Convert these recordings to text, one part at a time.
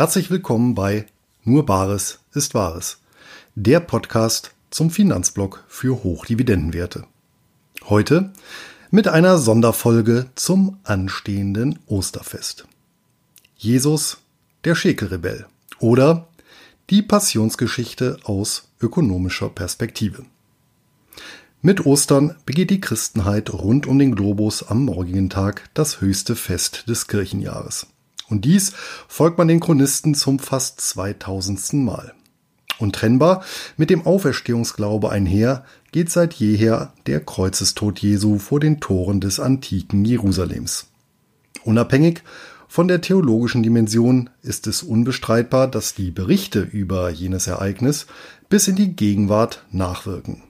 Herzlich willkommen bei Nur Bares ist Wahres, der Podcast zum Finanzblock für Hochdividendenwerte. Heute mit einer Sonderfolge zum anstehenden Osterfest. Jesus, der Schäkelrebell oder die Passionsgeschichte aus ökonomischer Perspektive. Mit Ostern begeht die Christenheit rund um den Globus am morgigen Tag das höchste Fest des Kirchenjahres. Und dies folgt man den Chronisten zum fast 2000. Mal. Untrennbar mit dem Auferstehungsglaube einher geht seit jeher der Kreuzestod Jesu vor den Toren des antiken Jerusalems. Unabhängig von der theologischen Dimension ist es unbestreitbar, dass die Berichte über jenes Ereignis bis in die Gegenwart nachwirken.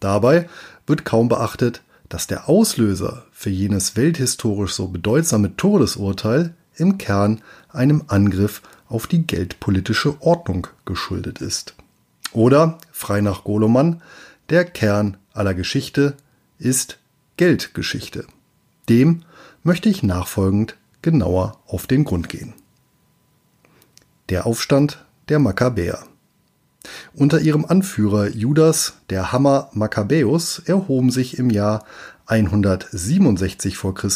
Dabei wird kaum beachtet, dass der Auslöser für jenes welthistorisch so bedeutsame Todesurteil im Kern einem Angriff auf die geldpolitische Ordnung geschuldet ist. Oder, frei nach Goloman, der Kern aller Geschichte ist Geldgeschichte. Dem möchte ich nachfolgend genauer auf den Grund gehen. Der Aufstand der Makkabäer. Unter ihrem Anführer Judas, der Hammer Makkabäus, erhoben sich im Jahr 167 v. Chr.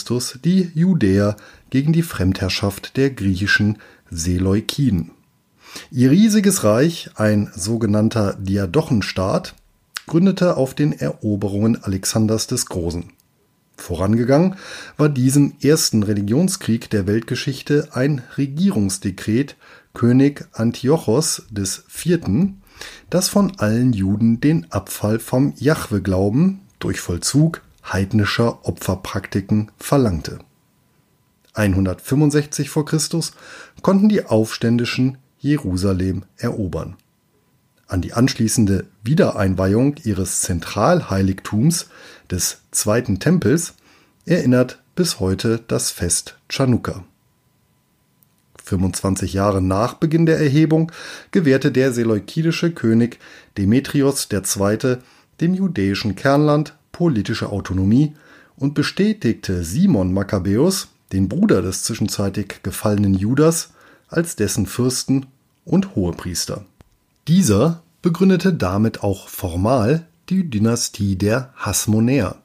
die Judäer gegen die Fremdherrschaft der griechischen Seleukiden. Ihr riesiges Reich, ein sogenannter Diadochenstaat, gründete auf den Eroberungen Alexanders des Großen. Vorangegangen war diesem ersten Religionskrieg der Weltgeschichte ein Regierungsdekret König Antiochos IV., das von allen Juden den Abfall vom Jahwe-Glauben durch Vollzug heidnischer Opferpraktiken verlangte. 165 v. Chr. konnten die Aufständischen Jerusalem erobern. An die anschließende Wiedereinweihung ihres Zentralheiligtums des Zweiten Tempels erinnert bis heute das Fest Chanukka. 25 Jahre nach Beginn der Erhebung gewährte der seleukidische König Demetrios II. dem judäischen Kernland politische Autonomie und bestätigte Simon Makkabäus, den Bruder des zwischenzeitlich gefallenen Judas, als dessen Fürsten und Hohepriester. Dieser begründete damit auch formal die Dynastie der Hasmonäer.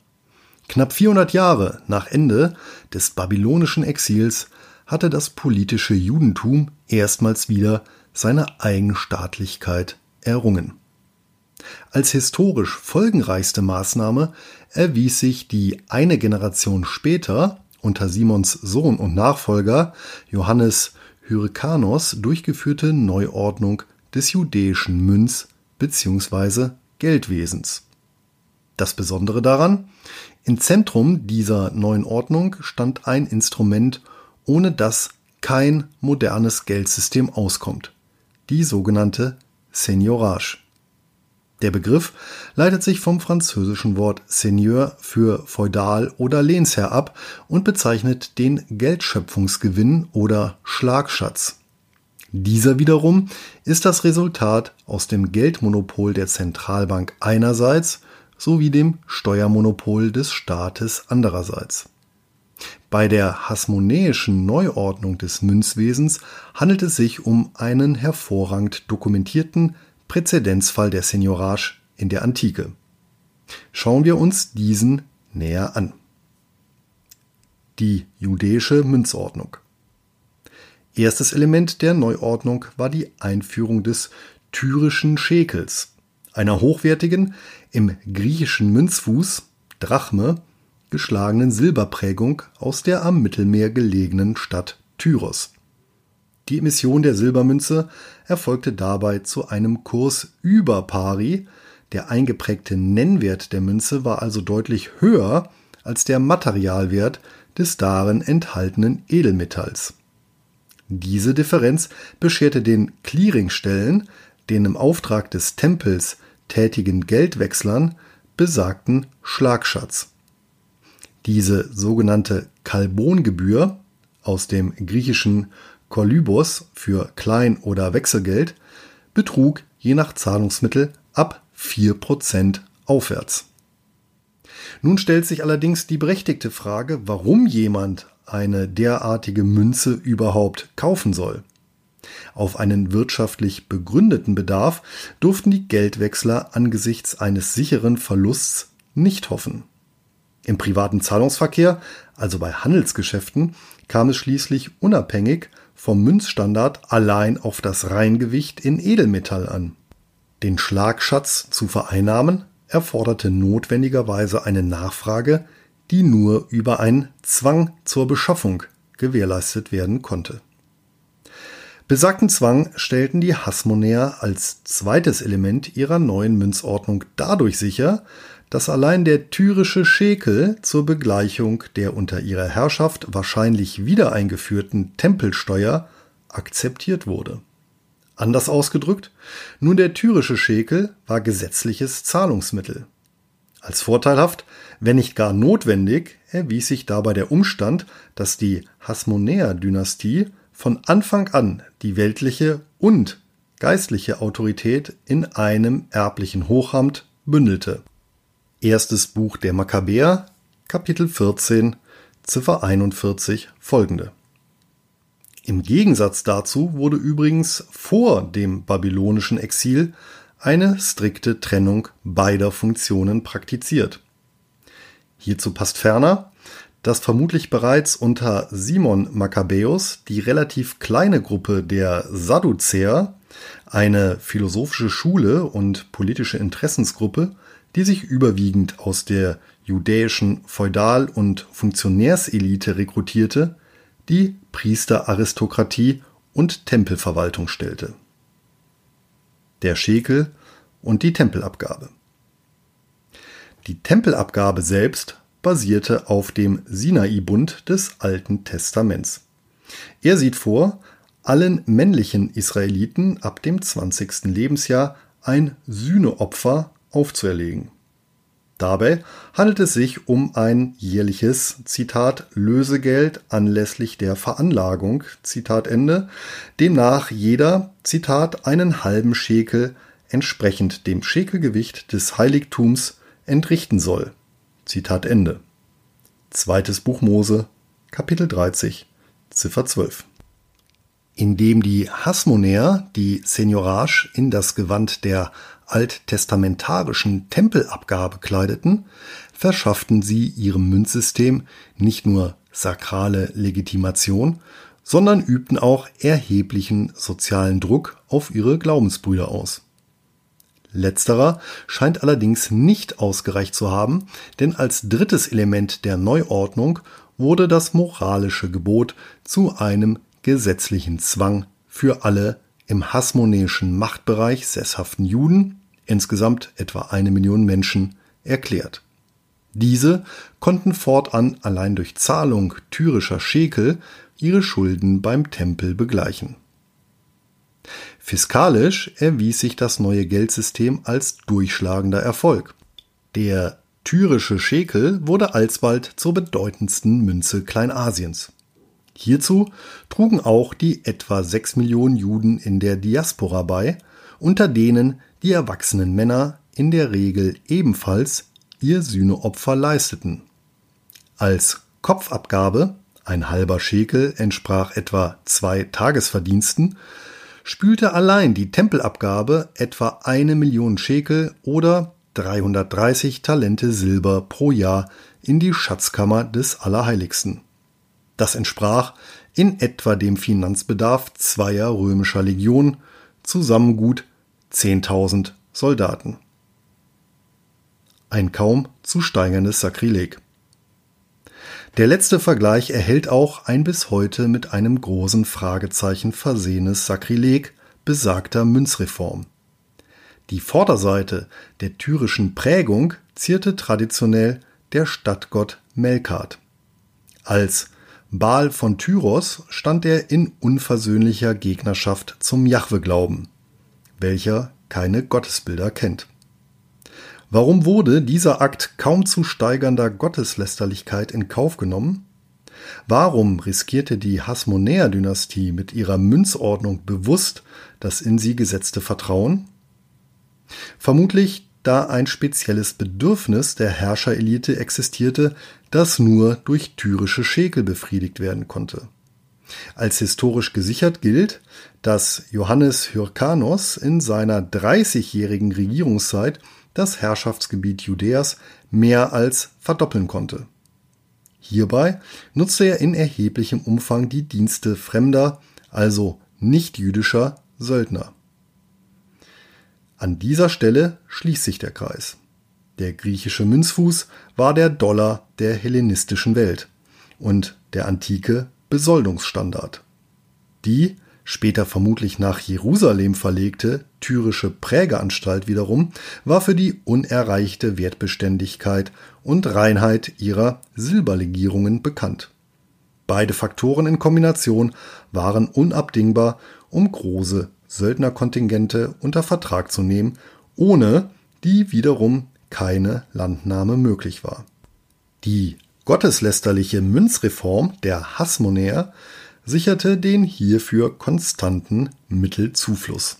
Knapp 400 Jahre nach Ende des babylonischen Exils hatte das politische Judentum erstmals wieder seine Eigenstaatlichkeit errungen. Als historisch folgenreichste Maßnahme erwies sich die eine Generation später unter Simons Sohn und Nachfolger Johannes Hyrkanos durchgeführte Neuordnung des judäischen Münz- bzw. Geldwesens. Das Besondere daran, im Zentrum dieser neuen Ordnung stand ein Instrument, ohne das kein modernes Geldsystem auskommt, die sogenannte Seigneurage. Der Begriff leitet sich vom französischen Wort Seigneur für Feudal oder Lehnsherr ab und bezeichnet den Geldschöpfungsgewinn oder Schlagschatz. Dieser wiederum ist das Resultat aus dem Geldmonopol der Zentralbank einerseits sowie dem Steuermonopol des Staates andererseits. Bei der hasmonäischen Neuordnung des Münzwesens handelt es sich um einen hervorragend dokumentierten Präzedenzfall der Seigneurage in der Antike. Schauen wir uns diesen näher an. Die judäische Münzordnung. Erstes Element der Neuordnung war die Einführung des tyrischen Schekels, einer hochwertigen, im griechischen Münzfuß Drachme geschlagenen Silberprägung aus der am Mittelmeer gelegenen Stadt Tyros. Die Emission der Silbermünze erfolgte dabei zu einem Kurs über pari, der eingeprägte Nennwert der Münze war also deutlich höher als der Materialwert des darin enthaltenen Edelmetalls. Diese Differenz bescherte den Clearingstellen, den im Auftrag des Tempels tätigen Geldwechslern, besagten Schlagschatz. Diese sogenannte Kalbongebühr aus dem griechischen Kolybos für Klein- oder Wechselgeld betrug je nach Zahlungsmittel ab 4% aufwärts. Nun stellt sich allerdings die berechtigte Frage, warum jemand eine derartige Münze überhaupt kaufen soll. Auf einen wirtschaftlich begründeten Bedarf durften die Geldwechsler angesichts eines sicheren Verlusts nicht hoffen. Im privaten Zahlungsverkehr, also bei Handelsgeschäften, kam es schließlich unabhängig vom Münzstandard allein auf das Reingewicht in Edelmetall an. Den Schlagschatz zu vereinnahmen erforderte notwendigerweise eine Nachfrage, die nur über einen Zwang zur Beschaffung gewährleistet werden konnte. Besagten Zwang stellten die Hasmonäer als zweites Element ihrer neuen Münzordnung dadurch sicher, dass allein der tyrische Schekel zur Begleichung der unter ihrer Herrschaft wahrscheinlich wieder eingeführten Tempelsteuer akzeptiert wurde. Anders ausgedrückt, nun der tyrische Schekel war gesetzliches Zahlungsmittel. Als vorteilhaft, wenn nicht gar notwendig, erwies sich dabei der Umstand, dass die Hasmonäer-Dynastie von Anfang an die weltliche und geistliche Autorität in einem erblichen Hochamt bündelte. Erstes Buch der Makkabäer, Kapitel 14, Ziffer 41 folgende. Im Gegensatz dazu wurde übrigens vor dem babylonischen Exil eine strikte Trennung beider Funktionen praktiziert. Hierzu passt ferner, dass vermutlich bereits unter Simon Makkabäus die relativ kleine Gruppe der Sadduzäer, eine philosophische Schule und politische Interessensgruppe, die sich überwiegend aus der judäischen Feudal- und Funktionärselite rekrutierte, die Priesteraristokratie und Tempelverwaltung stellte. Der Schekel und die Tempelabgabe. Die Tempelabgabe selbst basierte auf dem Sinai-Bund des Alten Testaments. Er sieht vor, allen männlichen Israeliten ab dem 20. Lebensjahr ein Sühneopfer aufzuerlegen. Dabei handelt es sich um ein jährliches Zitat Lösegeld anlässlich der Veranlagung Zitat Ende, demnach jeder Zitat einen halben Schekel entsprechend dem Schekelgewicht des Heiligtums entrichten soll. Zitat Ende. Zweites Buch Mose, Kapitel 30, Ziffer 12. Indem die Hasmonäer die Seniorage in das Gewand der alttestamentarischen Tempelabgabe kleideten, verschafften sie ihrem Münzsystem nicht nur sakrale Legitimation, sondern übten auch erheblichen sozialen Druck auf ihre Glaubensbrüder aus. Letzterer scheint allerdings nicht ausgereicht zu haben, denn als drittes Element der Neuordnung wurde das moralische Gebot zu einem gesetzlichen Zwang für alle im hasmonäischen Machtbereich sesshaften Juden, insgesamt etwa eine Million Menschen, erklärt. Diese konnten fortan allein durch Zahlung tyrischer Schekel ihre Schulden beim Tempel begleichen. Fiskalisch erwies sich das neue Geldsystem als durchschlagender Erfolg. Der tyrische Schekel wurde alsbald zur bedeutendsten Münze Kleinasiens. Hierzu trugen auch die etwa sechs Millionen Juden in der Diaspora bei, unter denen die erwachsenen Männer in der Regel ebenfalls ihr Sühneopfer leisteten. Als Kopfabgabe, ein halber Schekel entsprach etwa zwei Tagesverdiensten, spülte allein die Tempelabgabe etwa eine Million Schekel oder 330 Talente Silber pro Jahr in die Schatzkammer des Allerheiligsten. Das entsprach in etwa dem Finanzbedarf zweier römischer Legionen, zusammen gut 10.000 Soldaten. Ein kaum zu steigerndes Sakrileg. Der letzte Vergleich erhält auch ein bis heute mit einem großen Fragezeichen versehenes Sakrileg besagter Münzreform. Die Vorderseite der tyrischen Prägung zierte traditionell der Stadtgott Melkart. Als Baal von Tyros stand er in unversöhnlicher Gegnerschaft zum Jahwe-Glauben, welcher keine Gottesbilder kennt. Warum wurde dieser Akt kaum zu steigernder Gotteslästerlichkeit in Kauf genommen? Warum riskierte die Hasmonäer-Dynastie mit ihrer Münzordnung bewusst das in sie gesetzte Vertrauen? Vermutlich da ein spezielles Bedürfnis der Herrscherelite existierte, das nur durch tyrische Schekel befriedigt werden konnte. Als historisch gesichert gilt, dass Johannes Hyrkanos in seiner 30-jährigen Regierungszeit das Herrschaftsgebiet Judäas mehr als verdoppeln konnte. Hierbei nutzte er in erheblichem Umfang die Dienste fremder, also nicht-jüdischer Söldner. An dieser Stelle schließt sich der Kreis. Der griechische Münzfuß war der Dollar der hellenistischen Welt und der antike Besoldungsstandard. Die später vermutlich nach Jerusalem verlegte tyrische Prägeanstalt wiederum war für die unerreichte Wertbeständigkeit und Reinheit ihrer Silberlegierungen bekannt. Beide Faktoren in Kombination waren unabdingbar, um große Söldnerkontingente unter Vertrag zu nehmen, ohne die wiederum keine Landnahme möglich war. Die gotteslästerliche Münzreform der Hasmonäer sicherte den hierfür konstanten Mittelzufluss.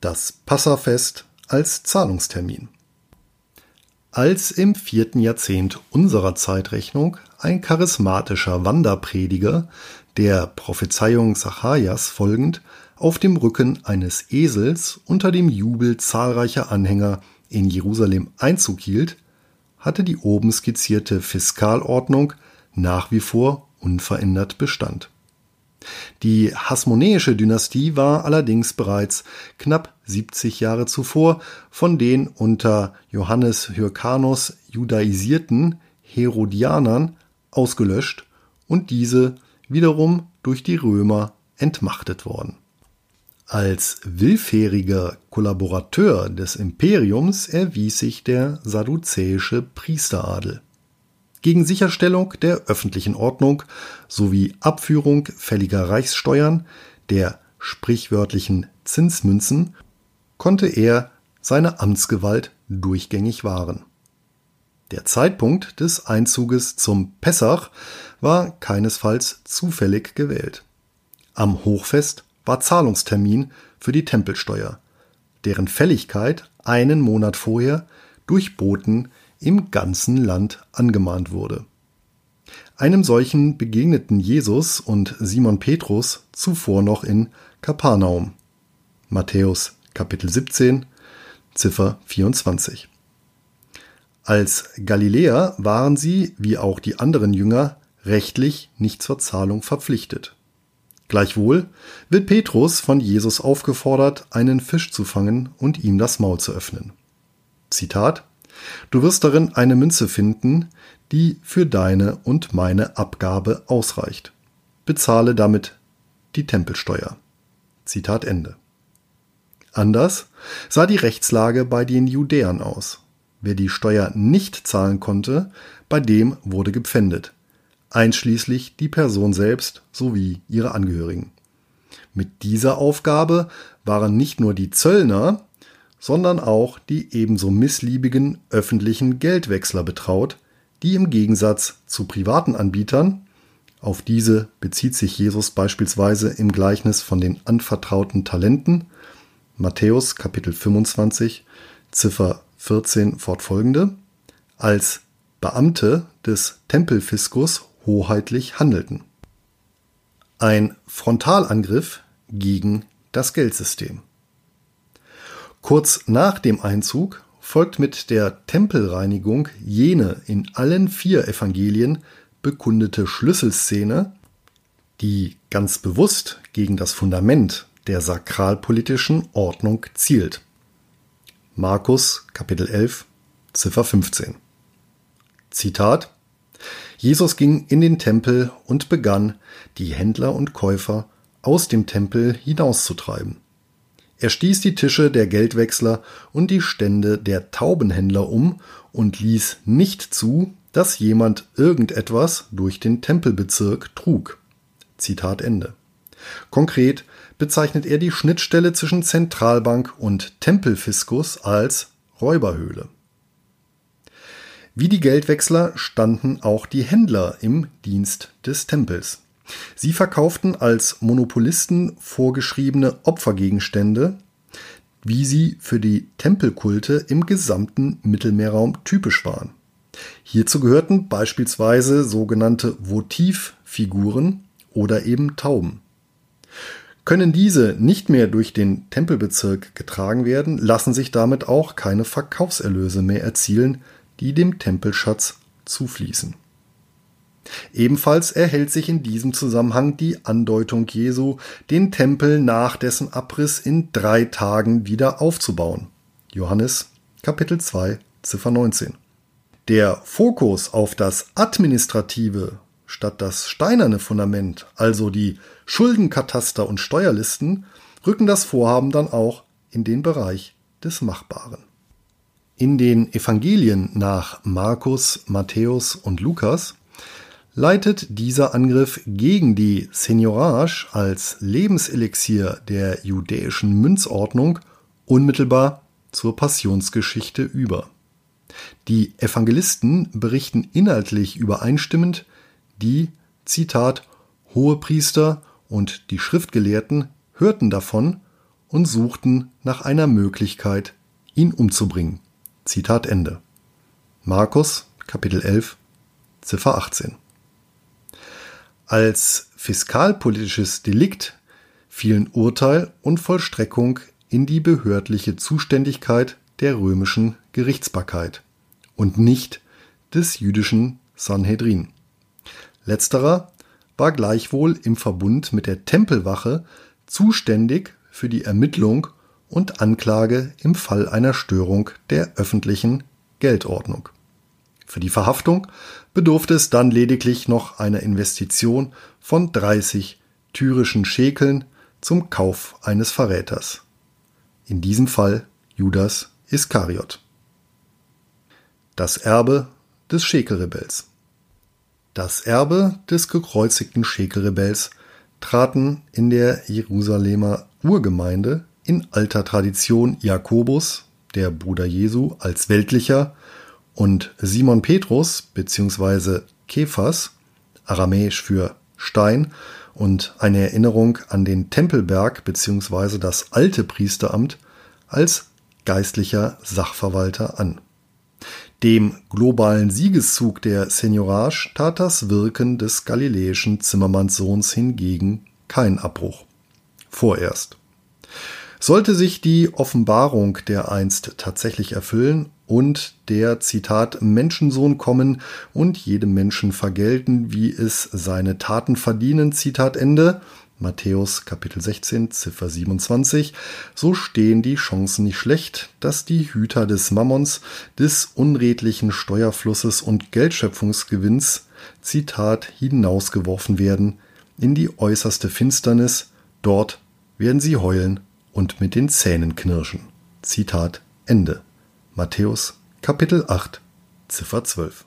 Das Passafest als Zahlungstermin. Als im vierten Jahrzehnt unserer Zeitrechnung ein charismatischer Wanderprediger, der Prophezeiung Zacharias folgend, auf dem Rücken eines Esels unter dem Jubel zahlreicher Anhänger in Jerusalem Einzug hielt, hatte die oben skizzierte Fiskalordnung nach wie vor unverändert bestand. Die Hasmonäische Dynastie war allerdings bereits knapp 70 Jahre zuvor von den unter Johannes Hyrkanos judaisierten Herodianern ausgelöscht und diese wiederum durch die Römer entmachtet worden. Als willfähriger Kollaborateur des Imperiums erwies sich der sadduzäische Priesteradel gegen Sicherstellung der öffentlichen Ordnung sowie Abführung fälliger Reichssteuern, der sprichwörtlichen Zinsmünzen, konnte er seine Amtsgewalt durchgängig wahren. Der Zeitpunkt des Einzuges zum Pessach war keinesfalls zufällig gewählt. Am Hochfest war Zahlungstermin für die Tempelsteuer, deren Fälligkeit einen Monat vorher durch Boten im ganzen Land angemahnt wurde. Einem solchen begegneten Jesus und Simon Petrus zuvor noch in Kapernaum. Matthäus Kapitel 17, Ziffer 24. Als Galiläer waren sie, wie auch die anderen Jünger, rechtlich nicht zur Zahlung verpflichtet. Gleichwohl wird Petrus von Jesus aufgefordert, einen Fisch zu fangen und ihm das Maul zu öffnen. Zitat Du wirst darin eine Münze finden, die für deine und meine Abgabe ausreicht. Bezahle damit die Tempelsteuer. Zitat Ende. Anders sah die Rechtslage bei den Judäern aus. Wer die Steuer nicht zahlen konnte, bei dem wurde gepfändet, einschließlich die Person selbst sowie ihre Angehörigen. Mit dieser Aufgabe waren nicht nur die Zöllner, sondern auch die ebenso missliebigen öffentlichen Geldwechsler betraut, die im Gegensatz zu privaten Anbietern, auf diese bezieht sich Jesus beispielsweise im Gleichnis von den anvertrauten Talenten, Matthäus Kapitel 25, Ziffer 14 fortfolgende, als Beamte des Tempelfiskus hoheitlich handelten. Ein Frontalangriff gegen das Geldsystem. Kurz nach dem Einzug folgt mit der Tempelreinigung jene in allen vier Evangelien bekundete Schlüsselszene, die ganz bewusst gegen das Fundament der sakralpolitischen Ordnung zielt. Markus Kapitel 11 Ziffer 15 Zitat Jesus ging in den Tempel und begann, die Händler und Käufer aus dem Tempel hinauszutreiben er stieß die Tische der Geldwechsler und die Stände der Taubenhändler um und ließ nicht zu, dass jemand irgendetwas durch den Tempelbezirk trug. Zitat Ende. Konkret bezeichnet er die Schnittstelle zwischen Zentralbank und Tempelfiskus als Räuberhöhle. Wie die Geldwechsler standen auch die Händler im Dienst des Tempels. Sie verkauften als Monopolisten vorgeschriebene Opfergegenstände, wie sie für die Tempelkulte im gesamten Mittelmeerraum typisch waren. Hierzu gehörten beispielsweise sogenannte Votivfiguren oder eben Tauben. Können diese nicht mehr durch den Tempelbezirk getragen werden, lassen sich damit auch keine Verkaufserlöse mehr erzielen, die dem Tempelschatz zufließen. Ebenfalls erhält sich in diesem Zusammenhang die Andeutung Jesu, den Tempel nach dessen Abriss in drei Tagen wieder aufzubauen. Johannes Kapitel 2 Ziffer 19. Der Fokus auf das Administrative statt das steinerne Fundament, also die Schuldenkataster und Steuerlisten, rücken das Vorhaben dann auch in den Bereich des Machbaren. In den Evangelien nach Markus, Matthäus und Lukas leitet dieser Angriff gegen die Seniorage als Lebenselixier der judäischen Münzordnung unmittelbar zur Passionsgeschichte über. Die Evangelisten berichten inhaltlich übereinstimmend, die, Zitat, Hohepriester und die Schriftgelehrten hörten davon und suchten nach einer Möglichkeit, ihn umzubringen. Zitat Ende. Markus, Kapitel 11, Ziffer 18. Als fiskalpolitisches Delikt fielen Urteil und Vollstreckung in die behördliche Zuständigkeit der römischen Gerichtsbarkeit und nicht des jüdischen Sanhedrin. Letzterer war gleichwohl im Verbund mit der Tempelwache zuständig für die Ermittlung und Anklage im Fall einer Störung der öffentlichen Geldordnung. Für die Verhaftung bedurfte es dann lediglich noch einer Investition von 30 tyrischen Schekeln zum Kauf eines Verräters. In diesem Fall Judas Iskariot. Das Erbe des Schekelrebells. Das Erbe des gekreuzigten Schekelrebells traten in der Jerusalemer Urgemeinde in alter Tradition Jakobus, der Bruder Jesu, als weltlicher und Simon Petrus bzw. Kephas, aramäisch für Stein, und eine Erinnerung an den Tempelberg bzw. das alte Priesteramt als geistlicher Sachverwalter an. Dem globalen Siegeszug der Seniorage tat das Wirken des galiläischen Zimmermannssohns hingegen kein Abbruch. Vorerst. Sollte sich die Offenbarung der einst tatsächlich erfüllen und der Zitat Menschensohn kommen und jedem Menschen vergelten, wie es seine Taten verdienen, Zitat Ende, Matthäus Kapitel 16, Ziffer 27, so stehen die Chancen nicht schlecht, dass die Hüter des Mammons, des unredlichen Steuerflusses und Geldschöpfungsgewinns, Zitat, hinausgeworfen werden in die äußerste Finsternis, dort werden sie heulen und mit den Zähnen knirschen. Zitat Ende. Matthäus Kapitel 8 Ziffer 12.